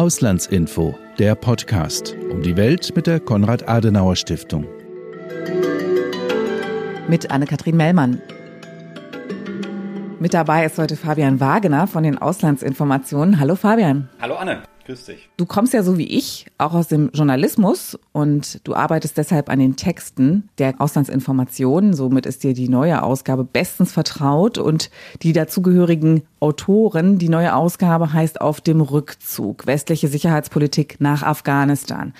Auslandsinfo, der Podcast um die Welt mit der Konrad-Adenauer-Stiftung. Mit Anne-Kathrin Mellmann. Mit dabei ist heute Fabian Wagener von den Auslandsinformationen. Hallo Fabian. Hallo Anne. Grüß dich. Du kommst ja so wie ich auch aus dem Journalismus und du arbeitest deshalb an den Texten der Auslandsinformationen. Somit ist dir die neue Ausgabe bestens vertraut und die dazugehörigen Autoren. Die neue Ausgabe heißt Auf dem Rückzug, westliche Sicherheitspolitik nach Afghanistan.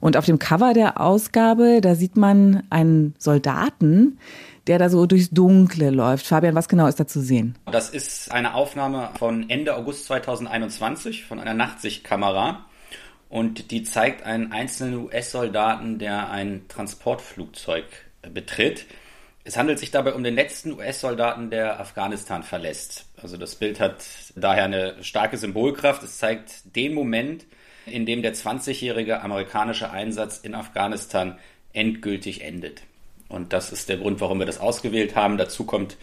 Und auf dem Cover der Ausgabe, da sieht man einen Soldaten, der da so durchs Dunkle läuft. Fabian, was genau ist da zu sehen? Das ist eine Aufnahme von Ende August 2021 von einer Nachtsichtkamera. Und die zeigt einen einzelnen US-Soldaten, der ein Transportflugzeug betritt. Es handelt sich dabei um den letzten US-Soldaten, der Afghanistan verlässt. Also das Bild hat daher eine starke Symbolkraft. Es zeigt den Moment, in dem der 20-jährige amerikanische Einsatz in Afghanistan endgültig endet. Und das ist der Grund, warum wir das ausgewählt haben. Dazu kommt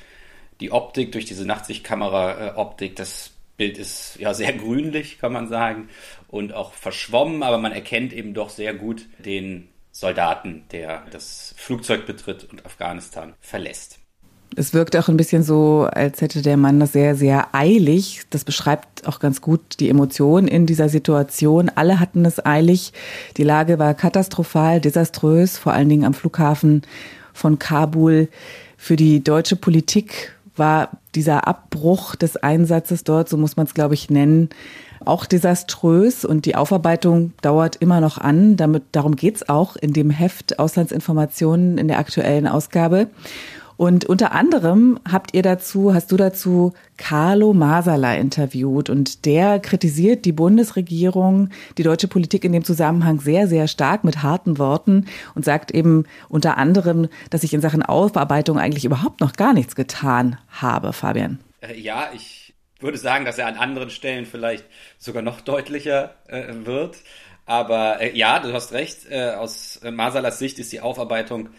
die Optik durch diese Nachtsichtkamera-Optik. Das Bild ist ja sehr grünlich, kann man sagen, und auch verschwommen, aber man erkennt eben doch sehr gut den Soldaten, der das Flugzeug betritt und Afghanistan verlässt. Es wirkt auch ein bisschen so, als hätte der Mann das sehr, sehr eilig. Das beschreibt auch ganz gut die Emotionen in dieser Situation. Alle hatten es eilig. Die Lage war katastrophal, desaströs, vor allen Dingen am Flughafen von Kabul. Für die deutsche Politik war dieser Abbruch des Einsatzes dort, so muss man es, glaube ich, nennen, auch desaströs und die Aufarbeitung dauert immer noch an. Damit, darum geht's auch in dem Heft Auslandsinformationen in der aktuellen Ausgabe. Und unter anderem habt ihr dazu, hast du dazu Carlo Masala interviewt und der kritisiert die Bundesregierung, die deutsche Politik in dem Zusammenhang sehr, sehr stark mit harten Worten und sagt eben unter anderem, dass sich in Sachen Aufarbeitung eigentlich überhaupt noch gar nichts getan habe, Fabian. Äh, ja, ich würde sagen, dass er an anderen Stellen vielleicht sogar noch deutlicher äh, wird. Aber äh, ja, du hast recht, äh, aus Masalas Sicht ist die Aufarbeitung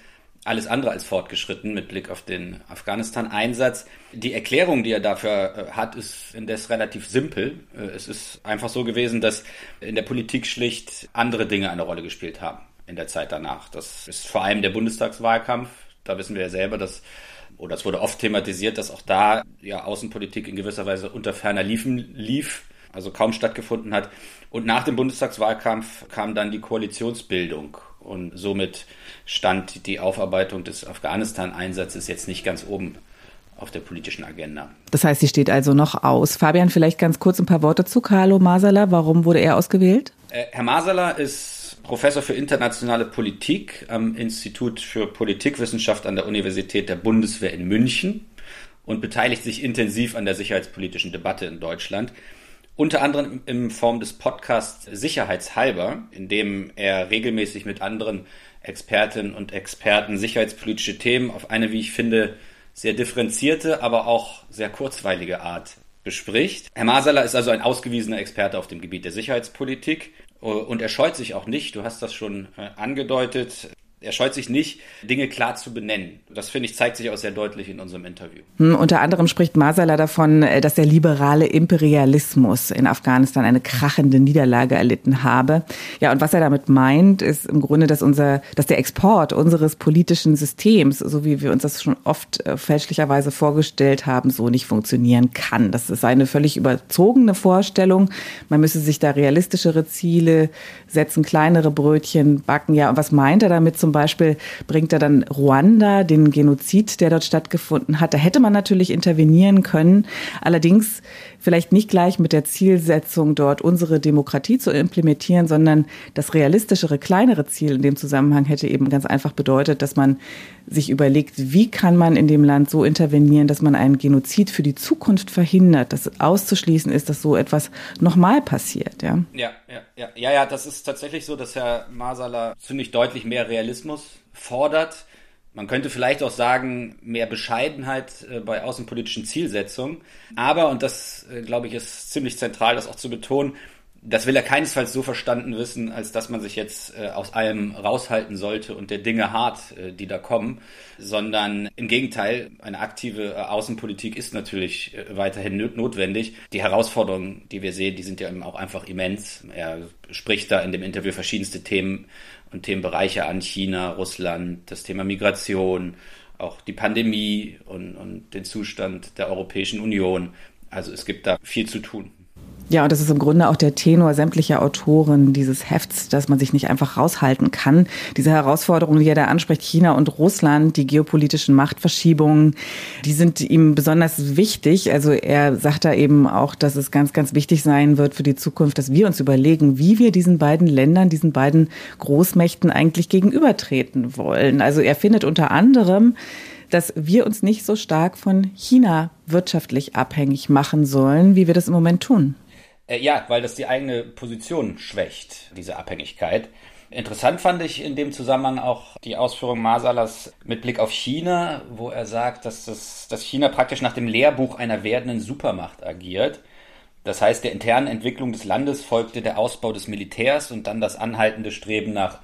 alles andere als fortgeschritten mit Blick auf den Afghanistan-Einsatz. Die Erklärung, die er dafür äh, hat, ist indes relativ simpel. Äh, es ist einfach so gewesen, dass in der Politik schlicht andere Dinge eine Rolle gespielt haben in der Zeit danach. Das ist vor allem der Bundestagswahlkampf. Da wissen wir ja selber, dass oder es wurde oft thematisiert, dass auch da ja Außenpolitik in gewisser Weise unter ferner Liefen lief, also kaum stattgefunden hat. Und nach dem Bundestagswahlkampf kam dann die Koalitionsbildung und somit stand die Aufarbeitung des Afghanistan-Einsatzes jetzt nicht ganz oben auf der politischen Agenda. Das heißt, sie steht also noch aus. Fabian, vielleicht ganz kurz ein paar Worte zu Carlo Masala. Warum wurde er ausgewählt? Äh, Herr Masala ist Professor für internationale Politik am Institut für Politikwissenschaft an der Universität der Bundeswehr in München und beteiligt sich intensiv an der sicherheitspolitischen Debatte in Deutschland. Unter anderem in Form des Podcasts Sicherheitshalber, in dem er regelmäßig mit anderen Expertinnen und Experten sicherheitspolitische Themen auf eine, wie ich finde, sehr differenzierte, aber auch sehr kurzweilige Art bespricht. Herr Masala ist also ein ausgewiesener Experte auf dem Gebiet der Sicherheitspolitik und er scheut sich auch nicht, du hast das schon äh, angedeutet, er scheut sich nicht, Dinge klar zu benennen. Das finde ich zeigt sich auch sehr deutlich in unserem Interview. Hm, unter anderem spricht Masala davon, äh, dass der liberale Imperialismus in Afghanistan eine krachende Niederlage erlitten habe. Ja, und was er damit meint, ist im Grunde, dass unser, dass der Export unseres politischen Systems, so wie wir uns das schon oft äh, fälschlicherweise vorgestellt haben, so nicht funktionieren kann. Das ist eine völlig überzogene Vorstellung. Man müsse sich da realistischere Ziele setzen, kleinere Brötchen backen. Ja, und was meint er damit zum Beispiel bringt er dann Ruanda, den Genozid, der dort stattgefunden hat. Da hätte man natürlich intervenieren können. Allerdings vielleicht nicht gleich mit der Zielsetzung, dort unsere Demokratie zu implementieren, sondern das realistischere, kleinere Ziel in dem Zusammenhang hätte eben ganz einfach bedeutet, dass man sich überlegt, wie kann man in dem Land so intervenieren, dass man einen Genozid für die Zukunft verhindert, dass auszuschließen ist, dass so etwas nochmal passiert. Ja? ja, ja, ja, ja, ja, das ist tatsächlich so, dass Herr Masala ziemlich deutlich mehr Realismus fordert. Man könnte vielleicht auch sagen, mehr Bescheidenheit äh, bei außenpolitischen Zielsetzungen. Aber, und das, äh, glaube ich, ist ziemlich zentral, das auch zu betonen, das will er keinesfalls so verstanden wissen, als dass man sich jetzt äh, aus allem raushalten sollte und der Dinge hart, die da kommen, sondern im Gegenteil, eine aktive Außenpolitik ist natürlich weiterhin notwendig. Die Herausforderungen, die wir sehen, die sind ja auch einfach immens. Er spricht da in dem Interview verschiedenste Themen und Themenbereiche an, China, Russland, das Thema Migration, auch die Pandemie und, und den Zustand der Europäischen Union. Also es gibt da viel zu tun. Ja, und das ist im Grunde auch der Tenor sämtlicher Autoren dieses Hefts, dass man sich nicht einfach raushalten kann. Diese Herausforderungen, die er da anspricht, China und Russland, die geopolitischen Machtverschiebungen, die sind ihm besonders wichtig. Also er sagt da eben auch, dass es ganz, ganz wichtig sein wird für die Zukunft, dass wir uns überlegen, wie wir diesen beiden Ländern, diesen beiden Großmächten eigentlich gegenübertreten wollen. Also er findet unter anderem, dass wir uns nicht so stark von China wirtschaftlich abhängig machen sollen, wie wir das im Moment tun. Äh, ja, weil das die eigene Position schwächt, diese Abhängigkeit. Interessant fand ich in dem Zusammenhang auch die Ausführung Masalas mit Blick auf China, wo er sagt, dass, das, dass China praktisch nach dem Lehrbuch einer werdenden Supermacht agiert. Das heißt, der internen Entwicklung des Landes folgte der Ausbau des Militärs und dann das anhaltende Streben nach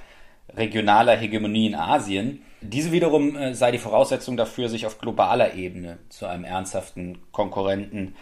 regionaler Hegemonie in Asien. Diese wiederum äh, sei die Voraussetzung dafür, sich auf globaler Ebene zu einem ernsthaften Konkurrenten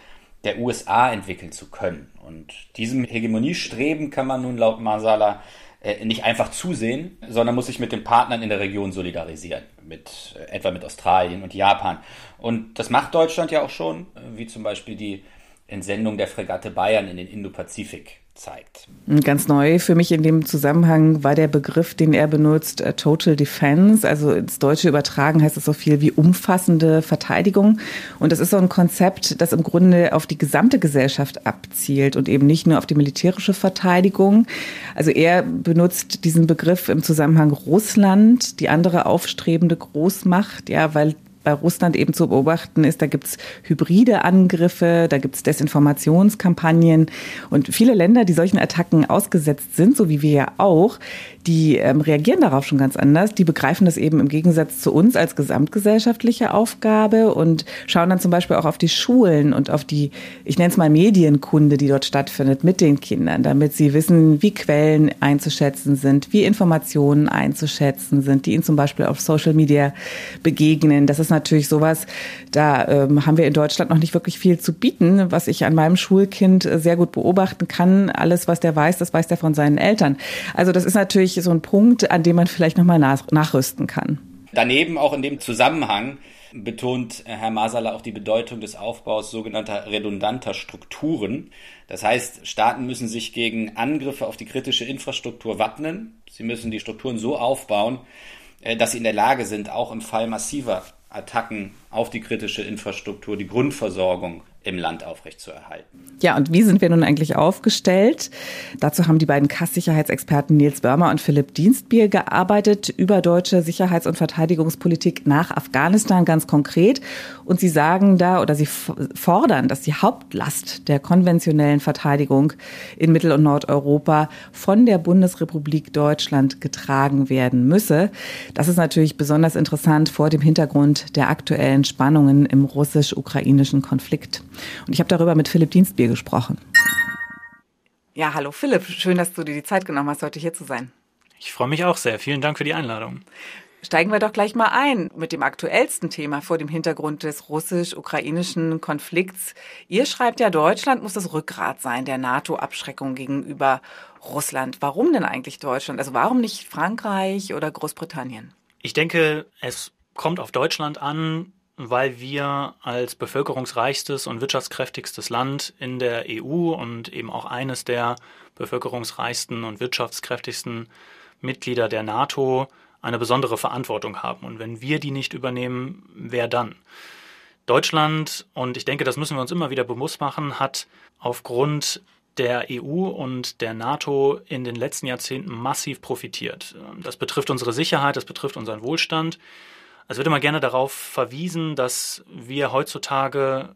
der USA entwickeln zu können. Und diesem Hegemoniestreben kann man nun laut Masala äh, nicht einfach zusehen, sondern muss sich mit den Partnern in der Region solidarisieren, mit, äh, etwa mit Australien und Japan. Und das macht Deutschland ja auch schon, äh, wie zum Beispiel die Entsendung der Fregatte Bayern in den Indopazifik zeigt. Ganz neu für mich in dem Zusammenhang war der Begriff, den er benutzt, äh, Total Defense. Also ins Deutsche übertragen heißt es so viel wie umfassende Verteidigung. Und das ist so ein Konzept, das im Grunde auf die gesamte Gesellschaft abzielt und eben nicht nur auf die militärische Verteidigung. Also er benutzt diesen Begriff im Zusammenhang Russland, die andere aufstrebende Großmacht, ja, weil bei Russland eben zu beobachten ist, da gibt's hybride Angriffe, da gibt's Desinformationskampagnen und viele Länder, die solchen Attacken ausgesetzt sind, so wie wir ja auch, die ähm, reagieren darauf schon ganz anders. Die begreifen das eben im Gegensatz zu uns als gesamtgesellschaftliche Aufgabe und schauen dann zum Beispiel auch auf die Schulen und auf die, ich nenne es mal Medienkunde, die dort stattfindet mit den Kindern, damit sie wissen, wie Quellen einzuschätzen sind, wie Informationen einzuschätzen sind, die ihnen zum Beispiel auf Social Media begegnen. Das ist natürlich sowas, da ähm, haben wir in Deutschland noch nicht wirklich viel zu bieten, was ich an meinem Schulkind sehr gut beobachten kann. Alles, was der weiß, das weiß der von seinen Eltern. Also das ist natürlich natürlich so ein Punkt, an dem man vielleicht nochmal nach, nachrüsten kann. Daneben auch in dem Zusammenhang betont Herr Masala auch die Bedeutung des Aufbaus sogenannter redundanter Strukturen. Das heißt, Staaten müssen sich gegen Angriffe auf die kritische Infrastruktur wappnen. Sie müssen die Strukturen so aufbauen, äh, dass sie in der Lage sind, auch im Fall massiver Attacken auf die kritische Infrastruktur, die Grundversorgung im Land aufrechtzuerhalten. Ja, und wie sind wir nun eigentlich aufgestellt? Dazu haben die beiden Kass-Sicherheitsexperten Nils Börmer und Philipp Dienstbier gearbeitet über deutsche Sicherheits- und Verteidigungspolitik nach Afghanistan ganz konkret. Und sie sagen da oder sie fordern, dass die Hauptlast der konventionellen Verteidigung in Mittel- und Nordeuropa von der Bundesrepublik Deutschland getragen werden müsse. Das ist natürlich besonders interessant vor dem Hintergrund der aktuellen Spannungen im russisch-ukrainischen Konflikt. Und ich habe darüber mit Philipp Dienstbier gesprochen. Ja, hallo Philipp, schön, dass du dir die Zeit genommen hast, heute hier zu sein. Ich freue mich auch sehr. Vielen Dank für die Einladung. Steigen wir doch gleich mal ein mit dem aktuellsten Thema vor dem Hintergrund des russisch-ukrainischen Konflikts. Ihr schreibt ja, Deutschland muss das Rückgrat sein der NATO-Abschreckung gegenüber Russland. Warum denn eigentlich Deutschland? Also warum nicht Frankreich oder Großbritannien? Ich denke, es kommt auf Deutschland an, weil wir als bevölkerungsreichstes und wirtschaftskräftigstes Land in der EU und eben auch eines der bevölkerungsreichsten und wirtschaftskräftigsten Mitglieder der NATO eine besondere Verantwortung haben. Und wenn wir die nicht übernehmen, wer dann? Deutschland, und ich denke, das müssen wir uns immer wieder bewusst machen, hat aufgrund der EU und der NATO in den letzten Jahrzehnten massiv profitiert. Das betrifft unsere Sicherheit, das betrifft unseren Wohlstand. Es wird immer gerne darauf verwiesen, dass wir heutzutage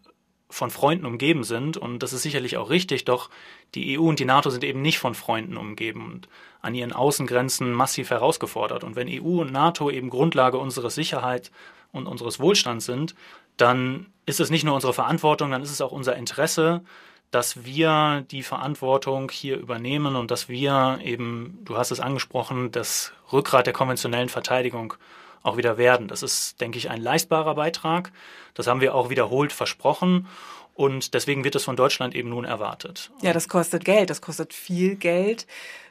von Freunden umgeben sind und das ist sicherlich auch richtig, doch die EU und die NATO sind eben nicht von Freunden umgeben und an ihren Außengrenzen massiv herausgefordert. Und wenn EU und NATO eben Grundlage unserer Sicherheit und unseres Wohlstands sind, dann ist es nicht nur unsere Verantwortung, dann ist es auch unser Interesse, dass wir die Verantwortung hier übernehmen und dass wir eben, du hast es angesprochen, das Rückgrat der konventionellen Verteidigung auch wieder werden. Das ist, denke ich, ein leistbarer Beitrag. Das haben wir auch wiederholt versprochen. Und deswegen wird es von Deutschland eben nun erwartet. Ja, das kostet Geld, das kostet viel Geld.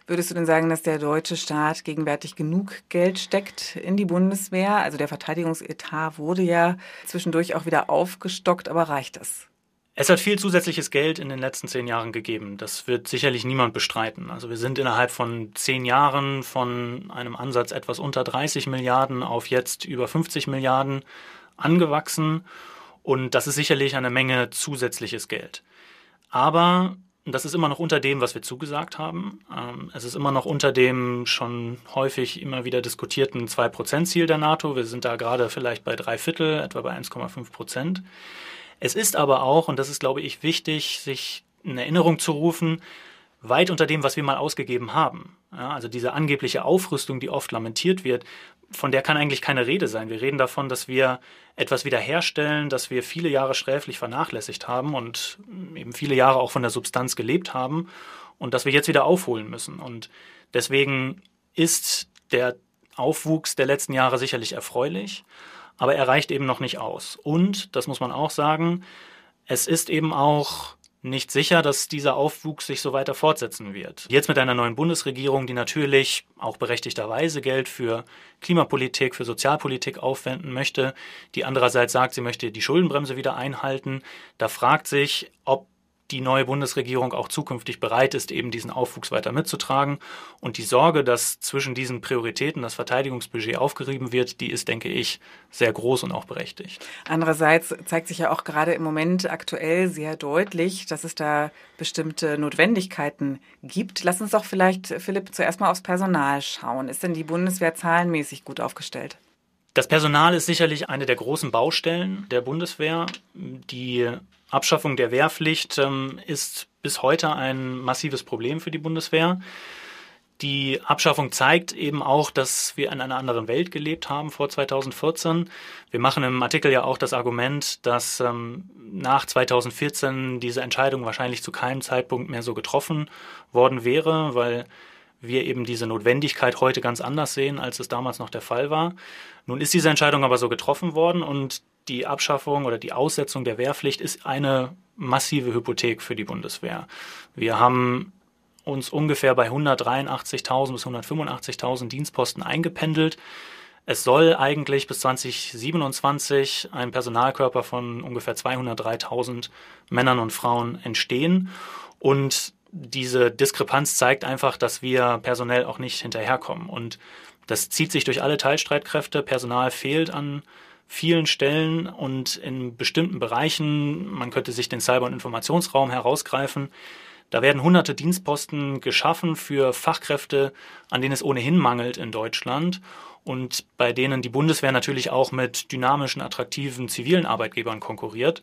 Würdest du denn sagen, dass der deutsche Staat gegenwärtig genug Geld steckt in die Bundeswehr? Also der Verteidigungsetat wurde ja zwischendurch auch wieder aufgestockt, aber reicht das? Es hat viel zusätzliches Geld in den letzten zehn Jahren gegeben. Das wird sicherlich niemand bestreiten. Also wir sind innerhalb von zehn Jahren von einem Ansatz etwas unter 30 Milliarden auf jetzt über 50 Milliarden angewachsen. Und das ist sicherlich eine Menge zusätzliches Geld. Aber das ist immer noch unter dem, was wir zugesagt haben. Ähm, es ist immer noch unter dem schon häufig immer wieder diskutierten 2-Prozent-Ziel der NATO. Wir sind da gerade vielleicht bei drei Viertel, etwa bei 1,5 Prozent. Es ist aber auch, und das ist, glaube ich, wichtig, sich in Erinnerung zu rufen, weit unter dem, was wir mal ausgegeben haben. Ja, also diese angebliche Aufrüstung, die oft lamentiert wird, von der kann eigentlich keine Rede sein. Wir reden davon, dass wir etwas wiederherstellen, dass wir viele Jahre sträflich vernachlässigt haben und eben viele Jahre auch von der Substanz gelebt haben und dass wir jetzt wieder aufholen müssen. Und deswegen ist der Aufwuchs der letzten Jahre sicherlich erfreulich aber er reicht eben noch nicht aus. Und, das muss man auch sagen, es ist eben auch nicht sicher, dass dieser Aufwuchs sich so weiter fortsetzen wird. Jetzt mit einer neuen Bundesregierung, die natürlich auch berechtigterweise Geld für Klimapolitik, für Sozialpolitik aufwenden möchte, die andererseits sagt, sie möchte die Schuldenbremse wieder einhalten, da fragt sich, ob die neue Bundesregierung auch zukünftig bereit ist, eben diesen Aufwuchs weiter mitzutragen. Und die Sorge, dass zwischen diesen Prioritäten das Verteidigungsbudget aufgerieben wird, die ist, denke ich, sehr groß und auch berechtigt. Andererseits zeigt sich ja auch gerade im Moment aktuell sehr deutlich, dass es da bestimmte Notwendigkeiten gibt. Lass uns doch vielleicht, Philipp, zuerst mal aufs Personal schauen. Ist denn die Bundeswehr zahlenmäßig gut aufgestellt? Das Personal ist sicherlich eine der großen Baustellen der Bundeswehr. Die Abschaffung der Wehrpflicht ähm, ist bis heute ein massives Problem für die Bundeswehr. Die Abschaffung zeigt eben auch, dass wir in einer anderen Welt gelebt haben vor 2014. Wir machen im Artikel ja auch das Argument, dass ähm, nach 2014 diese Entscheidung wahrscheinlich zu keinem Zeitpunkt mehr so getroffen worden wäre, weil wir eben diese Notwendigkeit heute ganz anders sehen, als es damals noch der Fall war. Nun ist diese Entscheidung aber so getroffen worden und die Abschaffung oder die Aussetzung der Wehrpflicht ist eine massive Hypothek für die Bundeswehr. Wir haben uns ungefähr bei 183.000 bis 185.000 Dienstposten eingependelt. Es soll eigentlich bis 2027 ein Personalkörper von ungefähr 203.000 Männern und Frauen entstehen. Und diese Diskrepanz zeigt einfach, dass wir personell auch nicht hinterherkommen. Und das zieht sich durch alle Teilstreitkräfte. Personal fehlt an vielen Stellen und in bestimmten Bereichen. Man könnte sich den Cyber- und Informationsraum herausgreifen. Da werden hunderte Dienstposten geschaffen für Fachkräfte, an denen es ohnehin mangelt in Deutschland und bei denen die Bundeswehr natürlich auch mit dynamischen, attraktiven zivilen Arbeitgebern konkurriert.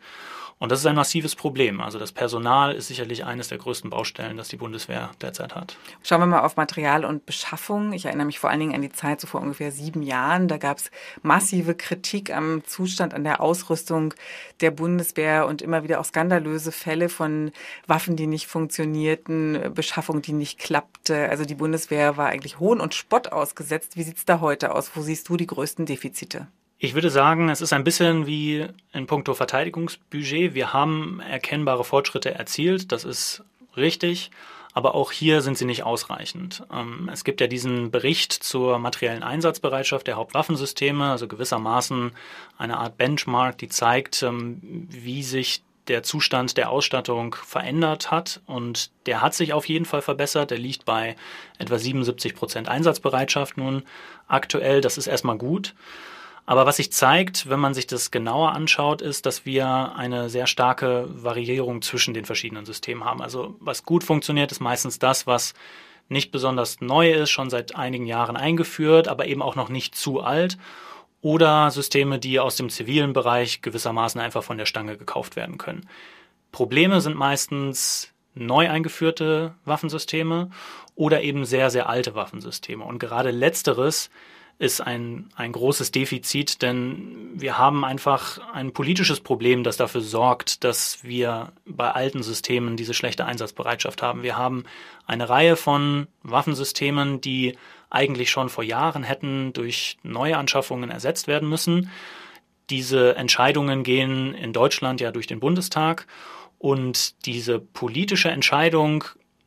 Und das ist ein massives Problem. Also das Personal ist sicherlich eines der größten Baustellen, das die Bundeswehr derzeit hat. Schauen wir mal auf Material und Beschaffung. Ich erinnere mich vor allen Dingen an die Zeit so vor ungefähr sieben Jahren. Da gab es massive Kritik am Zustand, an der Ausrüstung der Bundeswehr und immer wieder auch skandalöse Fälle von Waffen, die nicht funktionierten, Beschaffung, die nicht klappte. Also die Bundeswehr war eigentlich Hohn und Spott ausgesetzt. Wie sieht's da heute aus? Wo siehst du die größten Defizite? Ich würde sagen, es ist ein bisschen wie in puncto Verteidigungsbudget. Wir haben erkennbare Fortschritte erzielt, das ist richtig, aber auch hier sind sie nicht ausreichend. Ähm, es gibt ja diesen Bericht zur materiellen Einsatzbereitschaft der Hauptwaffensysteme, also gewissermaßen eine Art Benchmark, die zeigt, ähm, wie sich der Zustand der Ausstattung verändert hat und der hat sich auf jeden Fall verbessert. Der liegt bei etwa 77 Prozent Einsatzbereitschaft nun aktuell. Das ist erstmal gut. Aber was sich zeigt, wenn man sich das genauer anschaut, ist, dass wir eine sehr starke Variierung zwischen den verschiedenen Systemen haben. Also was gut funktioniert, ist meistens das, was nicht besonders neu ist, schon seit einigen Jahren eingeführt, aber eben auch noch nicht zu alt. Oder Systeme, die aus dem zivilen Bereich gewissermaßen einfach von der Stange gekauft werden können. Probleme sind meistens neu eingeführte Waffensysteme oder eben sehr, sehr alte Waffensysteme. Und gerade letzteres ist ein, ein großes Defizit, denn wir haben einfach ein politisches Problem, das dafür sorgt, dass wir bei alten Systemen diese schlechte Einsatzbereitschaft haben. Wir haben eine Reihe von Waffensystemen, die eigentlich schon vor Jahren hätten durch neue Anschaffungen ersetzt werden müssen. Diese Entscheidungen gehen in Deutschland ja durch den Bundestag und diese politische Entscheidung,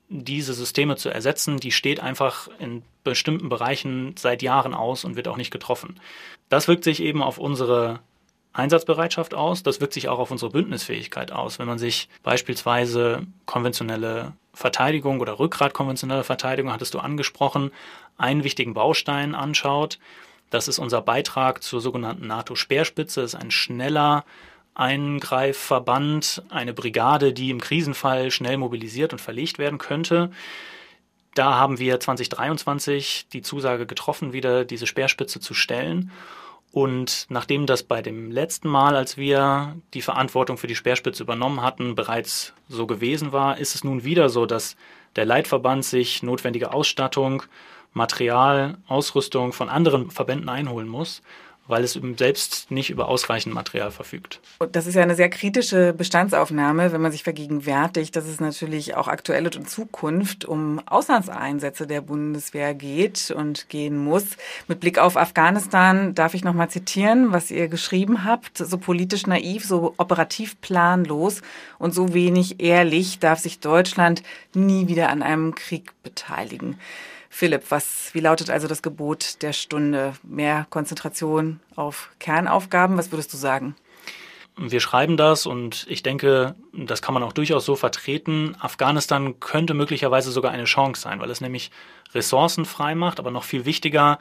diese Systeme zu ersetzen, die steht einfach in bestimmten Bereichen seit Jahren aus und wird auch nicht getroffen. Das wirkt sich eben auf unsere Einsatzbereitschaft aus, das wirkt sich auch auf unsere Bündnisfähigkeit aus. Wenn man sich beispielsweise konventionelle Verteidigung oder Rückgrat konventionelle Verteidigung, hattest du angesprochen, einen wichtigen Baustein anschaut, das ist unser Beitrag zur sogenannten NATO-Speerspitze, das ist ein schneller Eingreifverband, eine Brigade, die im Krisenfall schnell mobilisiert und verlegt werden könnte. Da haben wir 2023 die Zusage getroffen, wieder diese Speerspitze zu stellen. Und nachdem das bei dem letzten Mal, als wir die Verantwortung für die Speerspitze übernommen hatten, bereits so gewesen war, ist es nun wieder so, dass der Leitverband sich notwendige Ausstattung, Material, Ausrüstung von anderen Verbänden einholen muss weil es selbst nicht über ausreichend Material verfügt. Das ist ja eine sehr kritische Bestandsaufnahme, wenn man sich vergegenwärtigt, dass es natürlich auch aktuell und in Zukunft um Auslandseinsätze der Bundeswehr geht und gehen muss. Mit Blick auf Afghanistan darf ich noch mal zitieren, was ihr geschrieben habt. So politisch naiv, so operativ planlos und so wenig ehrlich darf sich Deutschland nie wieder an einem Krieg beteiligen. Philipp, was, wie lautet also das Gebot der Stunde? Mehr Konzentration auf Kernaufgaben? Was würdest du sagen? Wir schreiben das und ich denke, das kann man auch durchaus so vertreten. Afghanistan könnte möglicherweise sogar eine Chance sein, weil es nämlich Ressourcen frei macht, aber noch viel wichtiger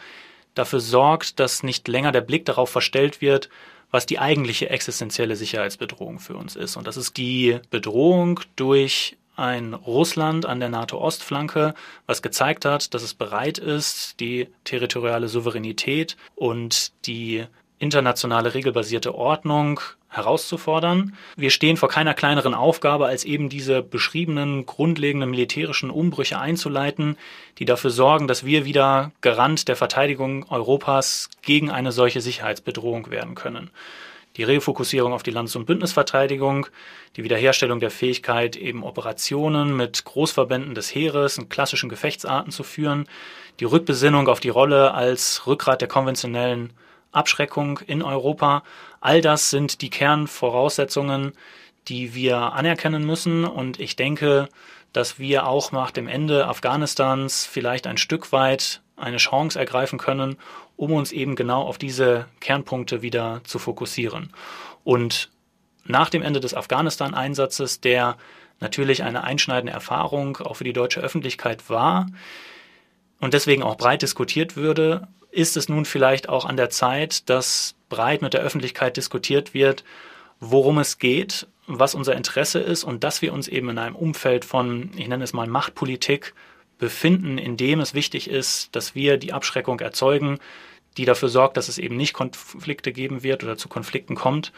dafür sorgt, dass nicht länger der Blick darauf verstellt wird, was die eigentliche existenzielle Sicherheitsbedrohung für uns ist. Und das ist die Bedrohung durch ein Russland an der NATO-Ostflanke, was gezeigt hat, dass es bereit ist, die territoriale Souveränität und die internationale regelbasierte Ordnung herauszufordern. Wir stehen vor keiner kleineren Aufgabe, als eben diese beschriebenen grundlegenden militärischen Umbrüche einzuleiten, die dafür sorgen, dass wir wieder Garant der Verteidigung Europas gegen eine solche Sicherheitsbedrohung werden können die Refokussierung auf die Landes- und Bündnisverteidigung, die Wiederherstellung der Fähigkeit, eben Operationen mit Großverbänden des Heeres und klassischen Gefechtsarten zu führen, die Rückbesinnung auf die Rolle als Rückgrat der konventionellen Abschreckung in Europa. All das sind die Kernvoraussetzungen, die wir anerkennen müssen. Und ich denke, dass wir auch nach dem Ende Afghanistans vielleicht ein Stück weit eine Chance ergreifen können, um uns eben genau auf diese Kernpunkte wieder zu fokussieren. Und nach dem Ende des Afghanistan-Einsatzes, der natürlich eine einschneidende Erfahrung auch für die deutsche Öffentlichkeit war und deswegen auch breit diskutiert würde, ist es nun vielleicht auch an der Zeit, dass breit mit der Öffentlichkeit diskutiert wird, worum es geht, was unser Interesse ist und dass wir uns eben in einem Umfeld von, ich nenne es mal Machtpolitik, befinden, in dem es wichtig ist, dass wir die Abschreckung erzeugen, die dafür sorgt, dass es eben nicht Konflikte geben wird oder zu Konflikten kommt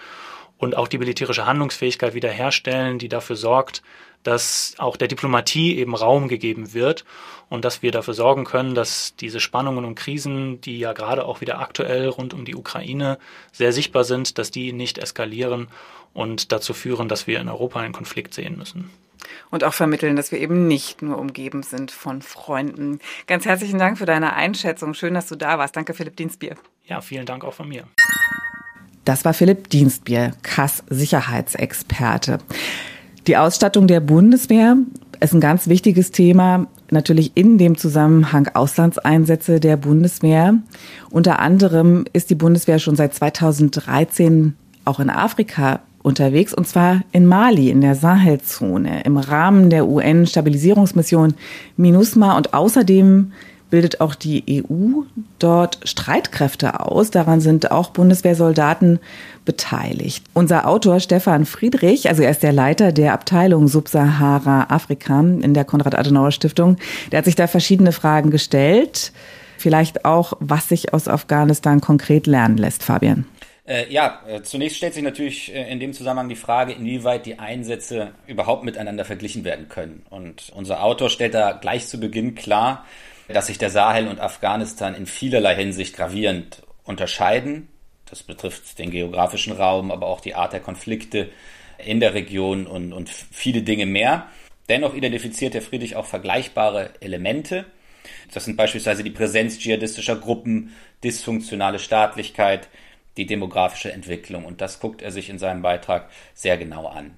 und auch die militärische Handlungsfähigkeit wiederherstellen, die dafür sorgt, dass auch der Diplomatie eben Raum gegeben wird und dass wir dafür sorgen können, dass diese Spannungen und Krisen, die ja gerade auch wieder aktuell rund um die Ukraine sehr sichtbar sind, dass die nicht eskalieren und dazu führen, dass wir in Europa einen Konflikt sehen müssen und auch vermitteln, dass wir eben nicht nur umgeben sind von Freunden. Ganz herzlichen Dank für deine Einschätzung. Schön, dass du da warst. Danke, Philipp Dienstbier. Ja, vielen Dank auch von mir. Das war Philipp Dienstbier, Kass-Sicherheitsexperte. Die Ausstattung der Bundeswehr ist ein ganz wichtiges Thema, natürlich in dem Zusammenhang Auslandseinsätze der Bundeswehr. Unter anderem ist die Bundeswehr schon seit 2013 auch in Afrika unterwegs und zwar in Mali, in der Sahelzone, im Rahmen der UN-Stabilisierungsmission MINUSMA und außerdem bildet auch die EU dort Streitkräfte aus. Daran sind auch Bundeswehrsoldaten beteiligt. Unser Autor Stefan Friedrich, also er ist der Leiter der Abteilung Subsahara Afrika in der Konrad-Adenauer-Stiftung, der hat sich da verschiedene Fragen gestellt. Vielleicht auch, was sich aus Afghanistan konkret lernen lässt, Fabian. Äh, ja, äh, zunächst stellt sich natürlich äh, in dem Zusammenhang die Frage, inwieweit die Einsätze überhaupt miteinander verglichen werden können. Und unser Autor stellt da gleich zu Beginn klar, dass sich der Sahel und Afghanistan in vielerlei Hinsicht gravierend unterscheiden. Das betrifft den geografischen Raum, aber auch die Art der Konflikte in der Region und, und viele Dinge mehr. Dennoch identifiziert der Friedrich auch vergleichbare Elemente. Das sind beispielsweise die Präsenz dschihadistischer Gruppen, dysfunktionale Staatlichkeit, die demografische Entwicklung. Und das guckt er sich in seinem Beitrag sehr genau an.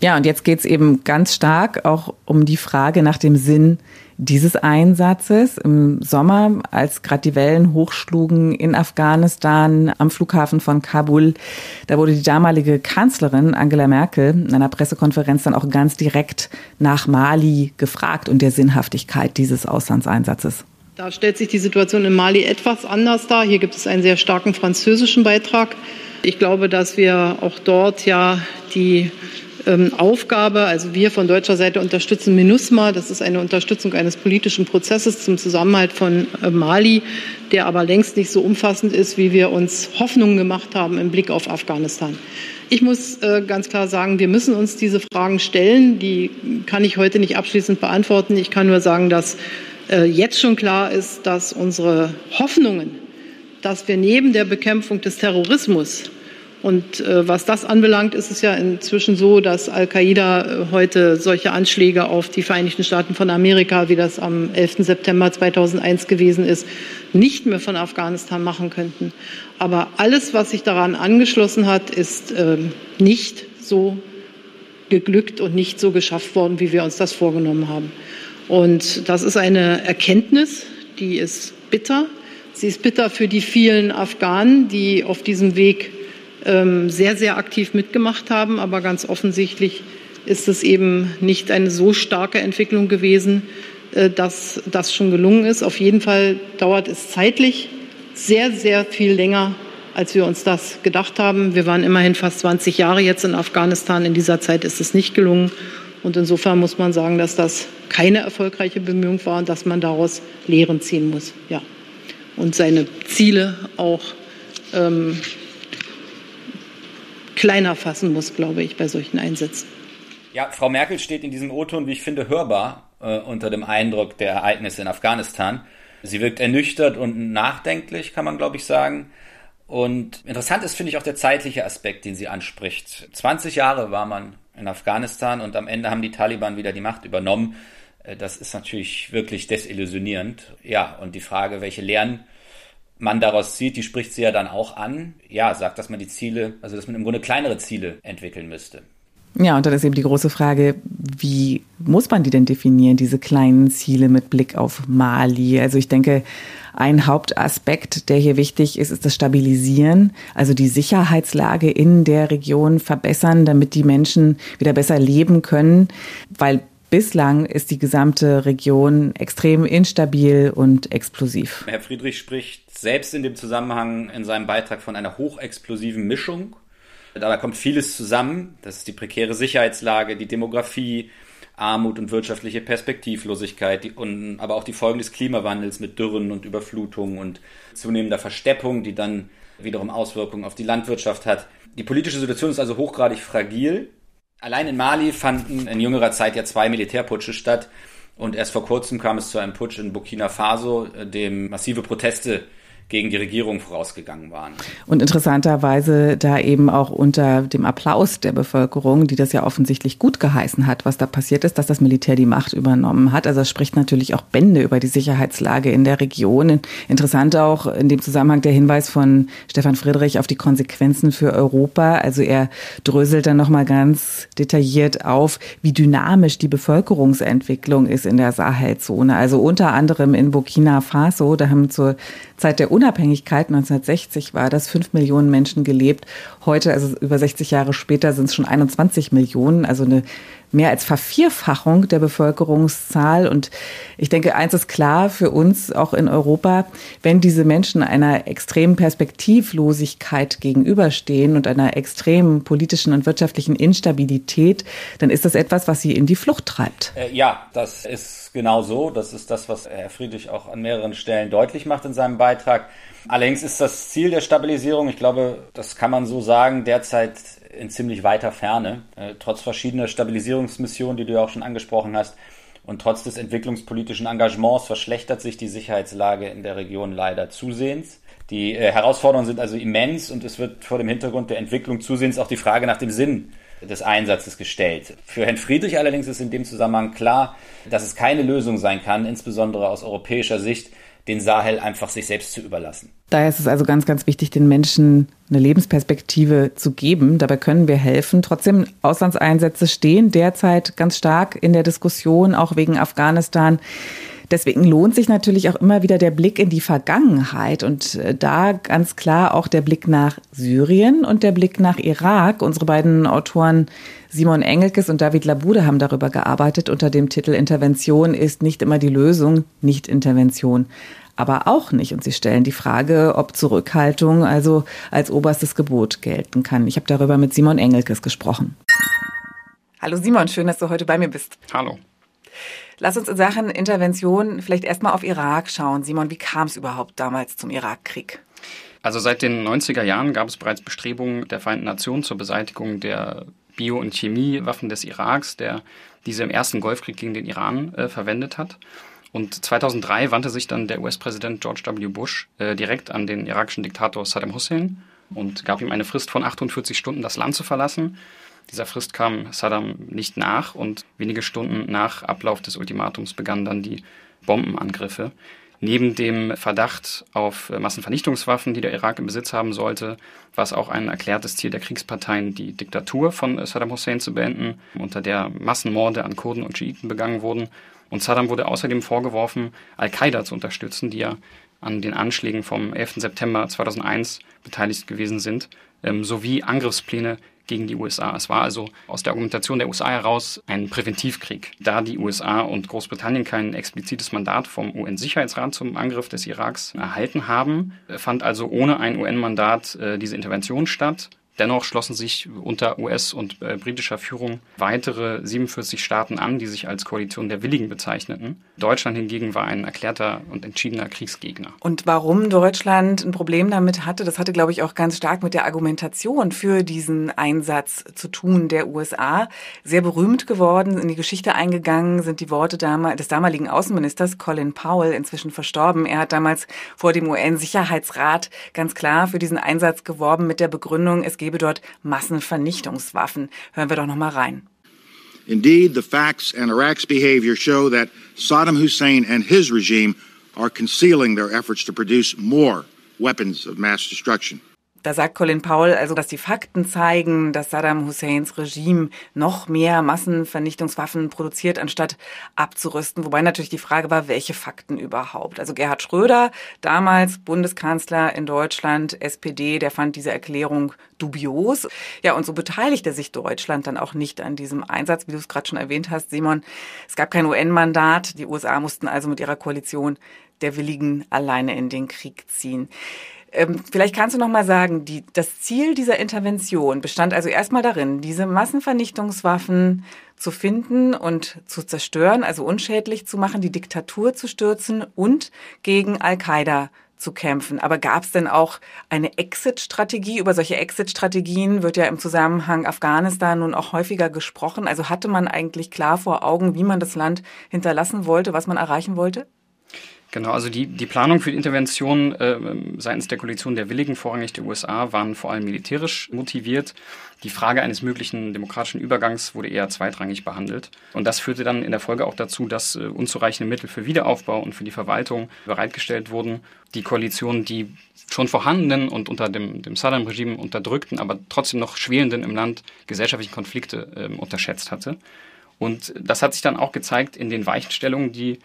Ja, und jetzt geht es eben ganz stark auch um die Frage nach dem Sinn dieses Einsatzes im Sommer, als gerade die Wellen hochschlugen in Afghanistan am Flughafen von Kabul. Da wurde die damalige Kanzlerin Angela Merkel in einer Pressekonferenz dann auch ganz direkt nach Mali gefragt und der Sinnhaftigkeit dieses Auslandseinsatzes. Da stellt sich die Situation in Mali etwas anders dar. Hier gibt es einen sehr starken französischen Beitrag. Ich glaube, dass wir auch dort ja die Aufgabe, also wir von deutscher Seite unterstützen MINUSMA. Das ist eine Unterstützung eines politischen Prozesses zum Zusammenhalt von äh, Mali, der aber längst nicht so umfassend ist, wie wir uns Hoffnungen gemacht haben im Blick auf Afghanistan. Ich muss äh, ganz klar sagen, wir müssen uns diese Fragen stellen. Die kann ich heute nicht abschließend beantworten. Ich kann nur sagen, dass äh, jetzt schon klar ist, dass unsere Hoffnungen, dass wir neben der Bekämpfung des Terrorismus und äh, was das anbelangt, ist es ja inzwischen so, dass Al-Qaida äh, heute solche Anschläge auf die Vereinigten Staaten von Amerika, wie das am 11. September 2001 gewesen ist, nicht mehr von Afghanistan machen könnten. Aber alles, was sich daran angeschlossen hat, ist äh, nicht so geglückt und nicht so geschafft worden, wie wir uns das vorgenommen haben. Und das ist eine Erkenntnis, die ist bitter. Sie ist bitter für die vielen Afghanen, die auf diesem Weg sehr, sehr aktiv mitgemacht haben. Aber ganz offensichtlich ist es eben nicht eine so starke Entwicklung gewesen, äh, dass das schon gelungen ist. Auf jeden Fall dauert es zeitlich sehr, sehr viel länger, als wir uns das gedacht haben. Wir waren immerhin fast 20 Jahre jetzt in Afghanistan. In dieser Zeit ist es nicht gelungen. Und insofern muss man sagen, dass das keine erfolgreiche Bemühung war und dass man daraus Lehren ziehen muss. Ja. Und seine Ziele auch ähm, kleiner fassen muss, glaube ich, bei solchen Einsätzen. Ja, Frau Merkel steht in diesem O-Ton, wie ich finde, hörbar äh, unter dem Eindruck der Ereignisse in Afghanistan. Sie wirkt ernüchtert und nachdenklich, kann man, glaube ich, sagen. Und interessant ist, finde ich, auch der zeitliche Aspekt, den sie anspricht. 20 Jahre war man in Afghanistan und am Ende haben die Taliban wieder die Macht übernommen. Äh, das ist natürlich wirklich desillusionierend. Ja, und die Frage, welche Lehren man daraus zieht, die spricht sie ja dann auch an. Ja, sagt, dass man die Ziele, also dass man im Grunde kleinere Ziele entwickeln müsste. Ja, und dann ist eben die große Frage, wie muss man die denn definieren, diese kleinen Ziele mit Blick auf Mali? Also ich denke, ein Hauptaspekt, der hier wichtig ist, ist das Stabilisieren, also die Sicherheitslage in der Region verbessern, damit die Menschen wieder besser leben können, weil bislang ist die gesamte Region extrem instabil und explosiv. Herr Friedrich spricht selbst in dem Zusammenhang in seinem Beitrag von einer hochexplosiven Mischung. Dabei kommt vieles zusammen. Das ist die prekäre Sicherheitslage, die Demografie, Armut und wirtschaftliche Perspektivlosigkeit, die, und, aber auch die Folgen des Klimawandels mit Dürren und Überflutungen und zunehmender Versteppung, die dann wiederum Auswirkungen auf die Landwirtschaft hat. Die politische Situation ist also hochgradig fragil Allein in Mali fanden in jüngerer Zeit ja zwei Militärputsche statt. Und erst vor kurzem kam es zu einem Putsch in Burkina Faso, dem massive Proteste gegen die Regierung vorausgegangen waren. Und interessanterweise da eben auch unter dem Applaus der Bevölkerung, die das ja offensichtlich gut geheißen hat, was da passiert ist, dass das Militär die Macht übernommen hat. Also es spricht natürlich auch Bände über die Sicherheitslage in der Region. Interessant auch in dem Zusammenhang der Hinweis von Stefan Friedrich auf die Konsequenzen für Europa. Also er dröselt dann nochmal ganz detailliert auf, wie dynamisch die Bevölkerungsentwicklung ist in der Sahelzone. Also unter anderem in Burkina Faso, da haben zur Zeit der Unabhängigkeit 1960 war das, fünf Millionen Menschen gelebt. Heute, also über 60 Jahre später, sind es schon 21 Millionen, also eine mehr als Vervierfachung der Bevölkerungszahl. Und ich denke, eins ist klar für uns auch in Europa, wenn diese Menschen einer extremen Perspektivlosigkeit gegenüberstehen und einer extremen politischen und wirtschaftlichen Instabilität, dann ist das etwas, was sie in die Flucht treibt. Äh, ja, das ist genau so. Das ist das, was Herr Friedrich auch an mehreren Stellen deutlich macht in seinem Beitrag. Allerdings ist das Ziel der Stabilisierung, ich glaube, das kann man so sagen, derzeit in ziemlich weiter Ferne. Äh, trotz verschiedener Stabilisierungsmissionen, die du ja auch schon angesprochen hast, und trotz des entwicklungspolitischen Engagements verschlechtert sich die Sicherheitslage in der Region leider zusehends. Die äh, Herausforderungen sind also immens und es wird vor dem Hintergrund der Entwicklung zusehends auch die Frage nach dem Sinn des Einsatzes gestellt. Für Herrn Friedrich allerdings ist in dem Zusammenhang klar, dass es keine Lösung sein kann, insbesondere aus europäischer Sicht, den Sahel einfach sich selbst zu überlassen. Daher ist es also ganz, ganz wichtig, den Menschen eine Lebensperspektive zu geben. Dabei können wir helfen. Trotzdem, Auslandseinsätze stehen derzeit ganz stark in der Diskussion, auch wegen Afghanistan. Deswegen lohnt sich natürlich auch immer wieder der Blick in die Vergangenheit und äh, da ganz klar auch der Blick nach Syrien und der Blick nach Irak. Unsere beiden Autoren Simon Engelkes und David Labude haben darüber gearbeitet unter dem Titel Intervention ist nicht immer die Lösung, nicht Intervention aber auch nicht. Und sie stellen die Frage, ob Zurückhaltung also als oberstes Gebot gelten kann. Ich habe darüber mit Simon Engelkes gesprochen. Hallo Simon, schön, dass du heute bei mir bist. Hallo. Lass uns in Sachen Intervention vielleicht erstmal auf Irak schauen. Simon, wie kam es überhaupt damals zum Irakkrieg? Also seit den 90er Jahren gab es bereits Bestrebungen der Vereinten Nationen zur Beseitigung der Bio- und Chemiewaffen des Iraks, der diese im ersten Golfkrieg gegen den Iran äh, verwendet hat. Und 2003 wandte sich dann der US-Präsident George W. Bush äh, direkt an den irakischen Diktator Saddam Hussein und gab ihm eine Frist von 48 Stunden, das Land zu verlassen. Dieser Frist kam Saddam nicht nach und wenige Stunden nach Ablauf des Ultimatums begannen dann die Bombenangriffe. Neben dem Verdacht auf Massenvernichtungswaffen, die der Irak im Besitz haben sollte, war es auch ein erklärtes Ziel der Kriegsparteien, die Diktatur von Saddam Hussein zu beenden, unter der Massenmorde an Kurden und Schiiten begangen wurden. Und Saddam wurde außerdem vorgeworfen, Al-Qaida zu unterstützen, die ja an den Anschlägen vom 11. September 2001 beteiligt gewesen sind, ähm, sowie Angriffspläne gegen die USA. Es war also aus der Argumentation der USA heraus ein Präventivkrieg. Da die USA und Großbritannien kein explizites Mandat vom UN-Sicherheitsrat zum Angriff des Iraks erhalten haben, fand also ohne ein UN-Mandat äh, diese Intervention statt. Dennoch schlossen sich unter US- und äh, britischer Führung weitere 47 Staaten an, die sich als Koalition der Willigen bezeichneten. Deutschland hingegen war ein erklärter und entschiedener Kriegsgegner. Und warum Deutschland ein Problem damit hatte, das hatte, glaube ich, auch ganz stark mit der Argumentation für diesen Einsatz zu tun der USA. Sehr berühmt geworden, in die Geschichte eingegangen sind die Worte des damaligen Außenministers Colin Powell, inzwischen verstorben. Er hat damals vor dem UN-Sicherheitsrat ganz klar für diesen Einsatz geworben mit der Begründung, es gebe dort Massenvernichtungswaffen. Hören wir doch noch mal rein. Indeed, the facts and Iraq's behavior show that Saddam Hussein and his regime are concealing their efforts to produce more weapons of mass destruction. Da sagt Colin Powell also, dass die Fakten zeigen, dass Saddam Husseins Regime noch mehr Massenvernichtungswaffen produziert, anstatt abzurüsten. Wobei natürlich die Frage war, welche Fakten überhaupt. Also Gerhard Schröder, damals Bundeskanzler in Deutschland, SPD, der fand diese Erklärung dubios. Ja, und so beteiligte sich Deutschland dann auch nicht an diesem Einsatz, wie du es gerade schon erwähnt hast, Simon. Es gab kein UN-Mandat. Die USA mussten also mit ihrer Koalition der Willigen alleine in den Krieg ziehen. Ähm, vielleicht kannst du noch mal sagen, die, das Ziel dieser Intervention bestand also erstmal darin, diese Massenvernichtungswaffen zu finden und zu zerstören, also unschädlich zu machen, die Diktatur zu stürzen und gegen Al-Qaida zu kämpfen. Aber gab es denn auch eine Exit-Strategie? Über solche Exit-Strategien wird ja im Zusammenhang Afghanistan nun auch häufiger gesprochen. Also hatte man eigentlich klar vor Augen, wie man das Land hinterlassen wollte, was man erreichen wollte? Genau, also die, die Planung für die Intervention äh, seitens der Koalition der Willigen, vorrangig der USA, waren vor allem militärisch motiviert. Die Frage eines möglichen demokratischen Übergangs wurde eher zweitrangig behandelt. Und das führte dann in der Folge auch dazu, dass äh, unzureichende Mittel für Wiederaufbau und für die Verwaltung bereitgestellt wurden. Die Koalition, die schon vorhandenen und unter dem, dem Saddam-Regime unterdrückten, aber trotzdem noch schwelenden im Land gesellschaftlichen Konflikte äh, unterschätzt hatte. Und das hat sich dann auch gezeigt in den Weichenstellungen, die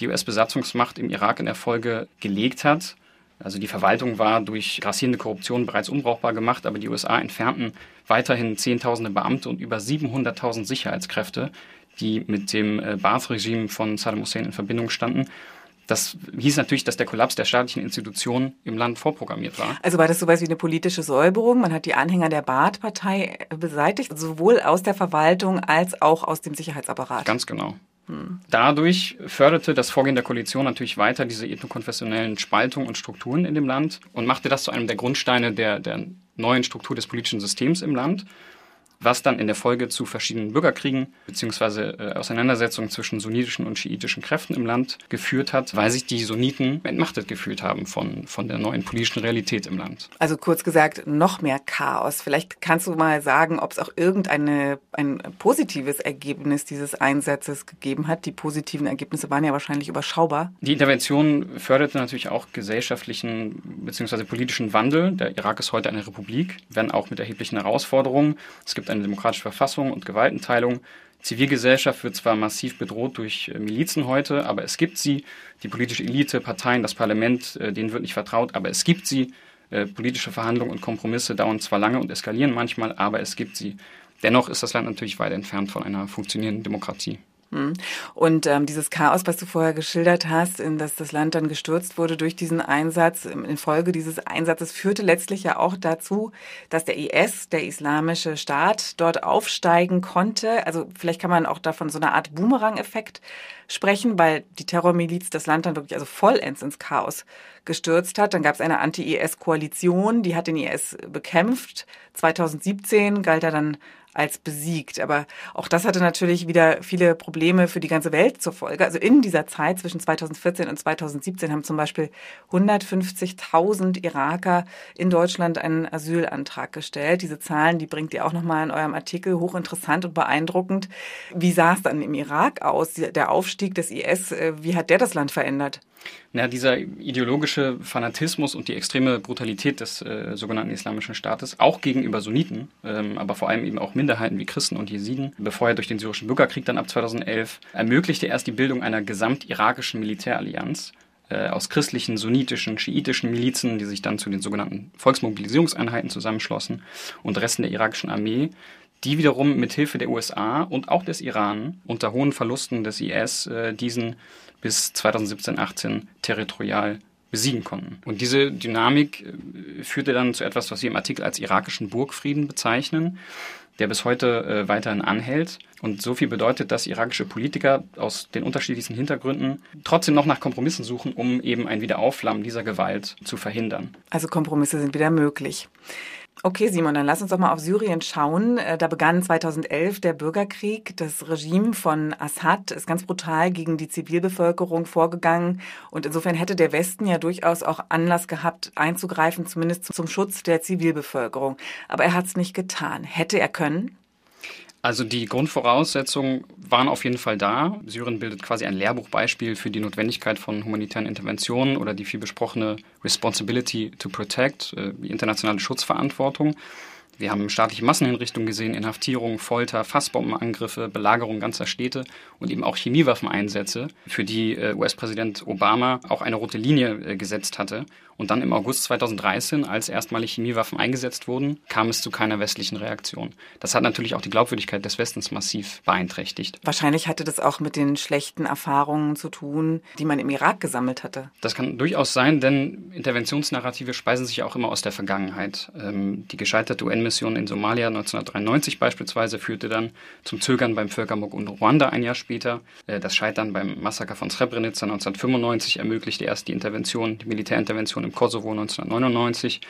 die US-Besatzungsmacht im Irak in der Folge gelegt hat. Also die Verwaltung war durch grassierende Korruption bereits unbrauchbar gemacht, aber die USA entfernten weiterhin Zehntausende Beamte und über 700.000 Sicherheitskräfte, die mit dem äh, Baath-Regime von Saddam Hussein in Verbindung standen. Das hieß natürlich, dass der Kollaps der staatlichen Institutionen im Land vorprogrammiert war. Also war das sowas wie eine politische Säuberung? Man hat die Anhänger der Baath-Partei beseitigt, sowohl aus der Verwaltung als auch aus dem Sicherheitsapparat. Ganz genau. Dadurch förderte das Vorgehen der Koalition natürlich weiter diese ethnokonfessionellen Spaltungen und Strukturen in dem Land und machte das zu einem der Grundsteine der, der neuen Struktur des politischen Systems im Land was dann in der Folge zu verschiedenen Bürgerkriegen bzw. Äh, Auseinandersetzungen zwischen sunnitischen und schiitischen Kräften im Land geführt hat, weil sich die Sunniten entmachtet gefühlt haben von, von der neuen politischen Realität im Land. Also kurz gesagt, noch mehr Chaos. Vielleicht kannst du mal sagen, ob es auch irgendeine ein positives Ergebnis dieses Einsatzes gegeben hat. Die positiven Ergebnisse waren ja wahrscheinlich überschaubar. Die Intervention förderte natürlich auch gesellschaftlichen bzw. politischen Wandel. Der Irak ist heute eine Republik, wenn auch mit erheblichen Herausforderungen. Es gibt eine demokratische Verfassung und Gewaltenteilung. Zivilgesellschaft wird zwar massiv bedroht durch äh, Milizen heute, aber es gibt sie. Die politische Elite, Parteien, das Parlament, äh, denen wird nicht vertraut, aber es gibt sie. Äh, politische Verhandlungen und Kompromisse dauern zwar lange und eskalieren manchmal, aber es gibt sie. Dennoch ist das Land natürlich weit entfernt von einer funktionierenden Demokratie. Hm. Und ähm, dieses Chaos, was du vorher geschildert hast, in das das Land dann gestürzt wurde durch diesen Einsatz, infolge dieses Einsatzes führte letztlich ja auch dazu, dass der IS, der Islamische Staat, dort aufsteigen konnte. Also vielleicht kann man auch davon so eine Art Boomerang-Effekt sprechen, weil die Terrormiliz das Land dann wirklich also vollends ins Chaos gestürzt hat. Dann gab es eine Anti-IS-Koalition, die hat den IS bekämpft. 2017 galt er dann als besiegt. Aber auch das hatte natürlich wieder viele Probleme für die ganze Welt zur Folge. Also in dieser Zeit zwischen 2014 und 2017 haben zum Beispiel 150.000 Iraker in Deutschland einen Asylantrag gestellt. Diese Zahlen, die bringt ihr auch nochmal in eurem Artikel, hochinteressant und beeindruckend. Wie sah es dann im Irak aus? Der Aufstieg des IS, äh, wie hat der das Land verändert? Ja, dieser ideologische Fanatismus und die extreme Brutalität des äh, sogenannten Islamischen Staates, auch gegenüber Sunniten, ähm, aber vor allem eben auch Minderheiten wie Christen und Jesiden, befeuert durch den syrischen Bürgerkrieg dann ab 2011, ermöglichte erst die Bildung einer gesamtirakischen Militärallianz äh, aus christlichen, sunnitischen, schiitischen Milizen, die sich dann zu den sogenannten Volksmobilisierungseinheiten zusammenschlossen und Resten der irakischen Armee, die wiederum mit Hilfe der USA und auch des Iran unter hohen Verlusten des IS äh, diesen bis 2017, 18 territorial besiegen konnten. Und diese Dynamik äh, führte dann zu etwas, was wir im Artikel als irakischen Burgfrieden bezeichnen, der bis heute äh, weiterhin anhält. Und so viel bedeutet, dass irakische Politiker aus den unterschiedlichsten Hintergründen trotzdem noch nach Kompromissen suchen, um eben ein Wiederaufflammen dieser Gewalt zu verhindern. Also Kompromisse sind wieder möglich. Okay, Simon, dann lass uns doch mal auf Syrien schauen. Äh, da begann 2011 der Bürgerkrieg. Das Regime von Assad ist ganz brutal gegen die Zivilbevölkerung vorgegangen. Und insofern hätte der Westen ja durchaus auch Anlass gehabt, einzugreifen, zumindest zum Schutz der Zivilbevölkerung. Aber er hat es nicht getan. Hätte er können? Also die Grundvoraussetzungen waren auf jeden Fall da. Syrien bildet quasi ein Lehrbuchbeispiel für die Notwendigkeit von humanitären Interventionen oder die viel besprochene Responsibility to Protect, äh, die internationale Schutzverantwortung. Wir haben staatliche Massenhinrichtungen gesehen, Inhaftierungen, Folter, Fassbombenangriffe, Belagerung ganzer Städte und eben auch Chemiewaffeneinsätze, für die äh, US-Präsident Obama auch eine rote Linie äh, gesetzt hatte. Und dann im August 2013, als erstmalig Chemiewaffen eingesetzt wurden, kam es zu keiner westlichen Reaktion. Das hat natürlich auch die Glaubwürdigkeit des Westens massiv beeinträchtigt. Wahrscheinlich hatte das auch mit den schlechten Erfahrungen zu tun, die man im Irak gesammelt hatte. Das kann durchaus sein, denn Interventionsnarrative speisen sich auch immer aus der Vergangenheit. Ähm, die gescheiterte UN-Mission in Somalia 1993 beispielsweise führte dann zum Zögern beim Völkermord in Ruanda ein Jahr später. Äh, das Scheitern beim Massaker von Srebrenica 1995 ermöglichte erst die Intervention, die Militärintervention im Kosovo 1999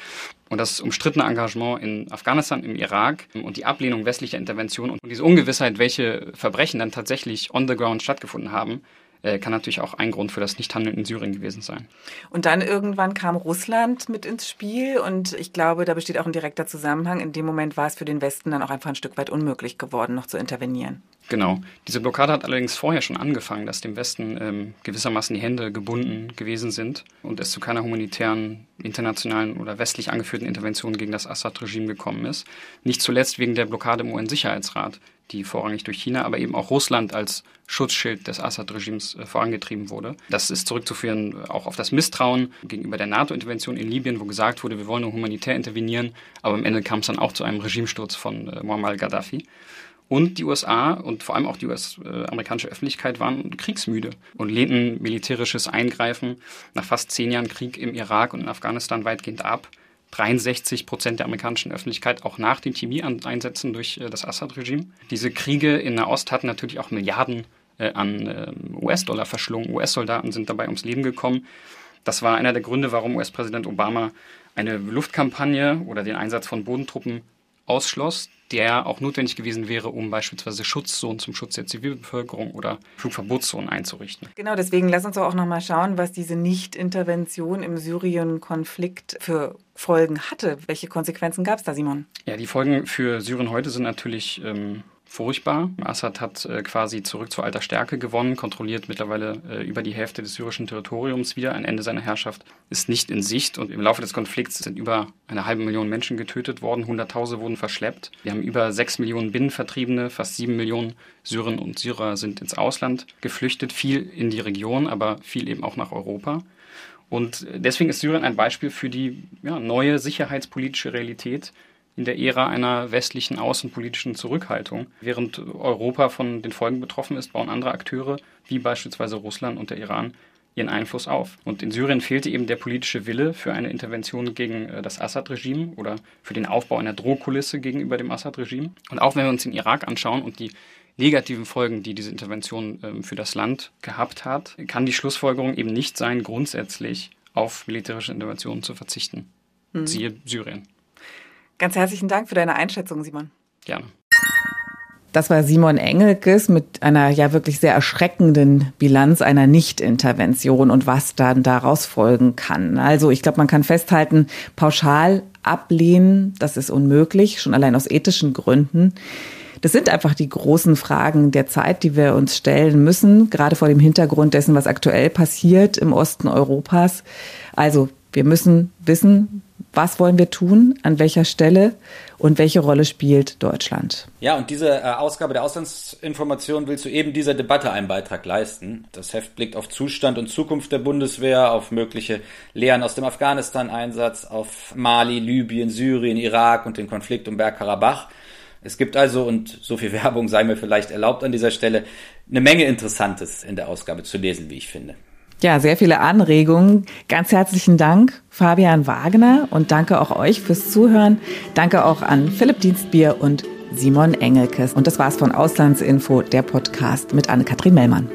und das umstrittene Engagement in Afghanistan, im Irak und die Ablehnung westlicher Intervention und diese Ungewissheit, welche Verbrechen dann tatsächlich on the ground stattgefunden haben, äh, kann natürlich auch ein Grund für das Nichthandeln in Syrien gewesen sein. Und dann irgendwann kam Russland mit ins Spiel und ich glaube, da besteht auch ein direkter Zusammenhang. In dem Moment war es für den Westen dann auch einfach ein Stück weit unmöglich geworden, noch zu intervenieren. Genau. Diese Blockade hat allerdings vorher schon angefangen, dass dem Westen ähm, gewissermaßen die Hände gebunden gewesen sind und es zu keiner humanitären, internationalen oder westlich angeführten Intervention gegen das Assad-Regime gekommen ist. Nicht zuletzt wegen der Blockade im UN-Sicherheitsrat, die vorrangig durch China, aber eben auch Russland als Schutzschild des Assad-Regimes äh, vorangetrieben wurde. Das ist zurückzuführen äh, auch auf das Misstrauen gegenüber der NATO-Intervention in Libyen, wo gesagt wurde, wir wollen nur humanitär intervenieren, aber am Ende kam es dann auch zu einem Regimesturz von äh, Muammar Gaddafi. Und die USA und vor allem auch die US-amerikanische Öffentlichkeit waren kriegsmüde und lehnten militärisches Eingreifen nach fast zehn Jahren Krieg im Irak und in Afghanistan weitgehend ab. 63 Prozent der amerikanischen Öffentlichkeit auch nach den Chemieeinsätzen durch äh, das Assad-Regime. Diese Kriege in Nahost hatten natürlich auch Milliarden äh, an äh, US-Dollar verschlungen. US-Soldaten sind dabei ums Leben gekommen. Das war einer der Gründe, warum US-Präsident Obama eine Luftkampagne oder den Einsatz von Bodentruppen ausschloss, der auch notwendig gewesen wäre, um beispielsweise Schutzzonen zum Schutz der Zivilbevölkerung oder Flugverbotszonen einzurichten. Genau, deswegen lass uns auch noch mal schauen, was diese Nicht-Intervention im Syrien-Konflikt für Folgen hatte. Welche Konsequenzen gab es da, Simon? Ja, die Folgen für Syrien heute sind natürlich ähm, furchtbar. Assad hat äh, quasi zurück zur alter Stärke gewonnen, kontrolliert mittlerweile äh, über die Hälfte des syrischen Territoriums wieder. Ein Ende seiner Herrschaft ist nicht in Sicht und im Laufe des Konflikts sind über eine halbe Million Menschen getötet worden, Hunderttausende wurden verschleppt. Wir haben über sechs Millionen Binnenvertriebene, fast sieben Millionen Syrerinnen und Syrer sind ins Ausland geflüchtet, viel in die Region, aber viel eben auch nach Europa. Und deswegen ist Syrien ein Beispiel für die ja, neue sicherheitspolitische Realität, in der Ära einer westlichen außenpolitischen Zurückhaltung. Während Europa von den Folgen betroffen ist, bauen andere Akteure, wie beispielsweise Russland und der Iran, ihren Einfluss auf. Und in Syrien fehlte eben der politische Wille für eine Intervention gegen äh, das Assad-Regime oder für den Aufbau einer Drohkulisse gegenüber dem Assad-Regime. Und auch wenn wir uns den Irak anschauen und die negativen Folgen, die diese Intervention ähm, für das Land gehabt hat, kann die Schlussfolgerung eben nicht sein, grundsätzlich auf militärische Interventionen zu verzichten. Mhm. Siehe Syrien. Ganz herzlichen Dank für deine Einschätzung, Simon. Gerne. Das war Simon Engelkes mit einer ja wirklich sehr erschreckenden Bilanz einer Nichtintervention und was dann daraus folgen kann. Also ich glaube, man kann festhalten, pauschal ablehnen, das ist unmöglich, schon allein aus ethischen Gründen. Das sind einfach die großen Fragen der Zeit, die wir uns stellen müssen, gerade vor dem Hintergrund dessen, was aktuell passiert im Osten Europas. Also wir müssen wissen, was wollen wir tun, an welcher Stelle und welche Rolle spielt Deutschland. Ja, und diese äh, Ausgabe der Auslandsinformation will zu eben dieser Debatte einen Beitrag leisten. Das Heft blickt auf Zustand und Zukunft der Bundeswehr, auf mögliche Lehren aus dem Afghanistan-Einsatz, auf Mali, Libyen, Syrien, Irak und den Konflikt um Bergkarabach. Es gibt also, und so viel Werbung sei mir vielleicht erlaubt an dieser Stelle, eine Menge Interessantes in der Ausgabe zu lesen, wie ich finde. Ja, sehr viele Anregungen. Ganz herzlichen Dank, Fabian Wagner, und danke auch euch fürs Zuhören. Danke auch an Philipp Dienstbier und Simon Engelkes. Und das war's von Auslandsinfo, der Podcast mit Anne-Kathrin Mellmann.